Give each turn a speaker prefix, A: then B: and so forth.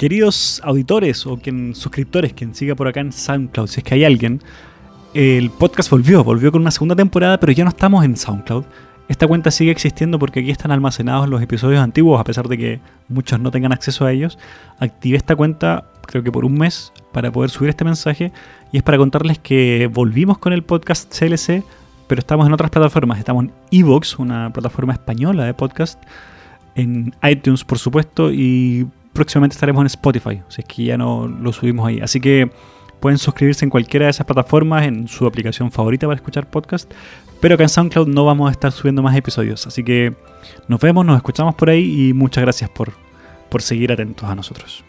A: queridos auditores o quien, suscriptores, quien siga por acá en SoundCloud, si es que hay alguien, el podcast volvió, volvió con una segunda temporada, pero ya no estamos en SoundCloud. Esta cuenta sigue existiendo porque aquí están almacenados los episodios antiguos, a pesar de que muchos no tengan acceso a ellos. Activé esta cuenta creo que por un mes para poder subir este mensaje y es para contarles que volvimos con el podcast CLC, pero estamos en otras plataformas. Estamos en Evox, una plataforma española de podcast, en iTunes por supuesto y próximamente estaremos en Spotify, si es que ya no lo subimos ahí. Así que pueden suscribirse en cualquiera de esas plataformas, en su aplicación favorita para escuchar podcast. Pero acá en SoundCloud no vamos a estar subiendo más episodios. Así que nos vemos, nos escuchamos por ahí y muchas gracias por, por seguir atentos a nosotros.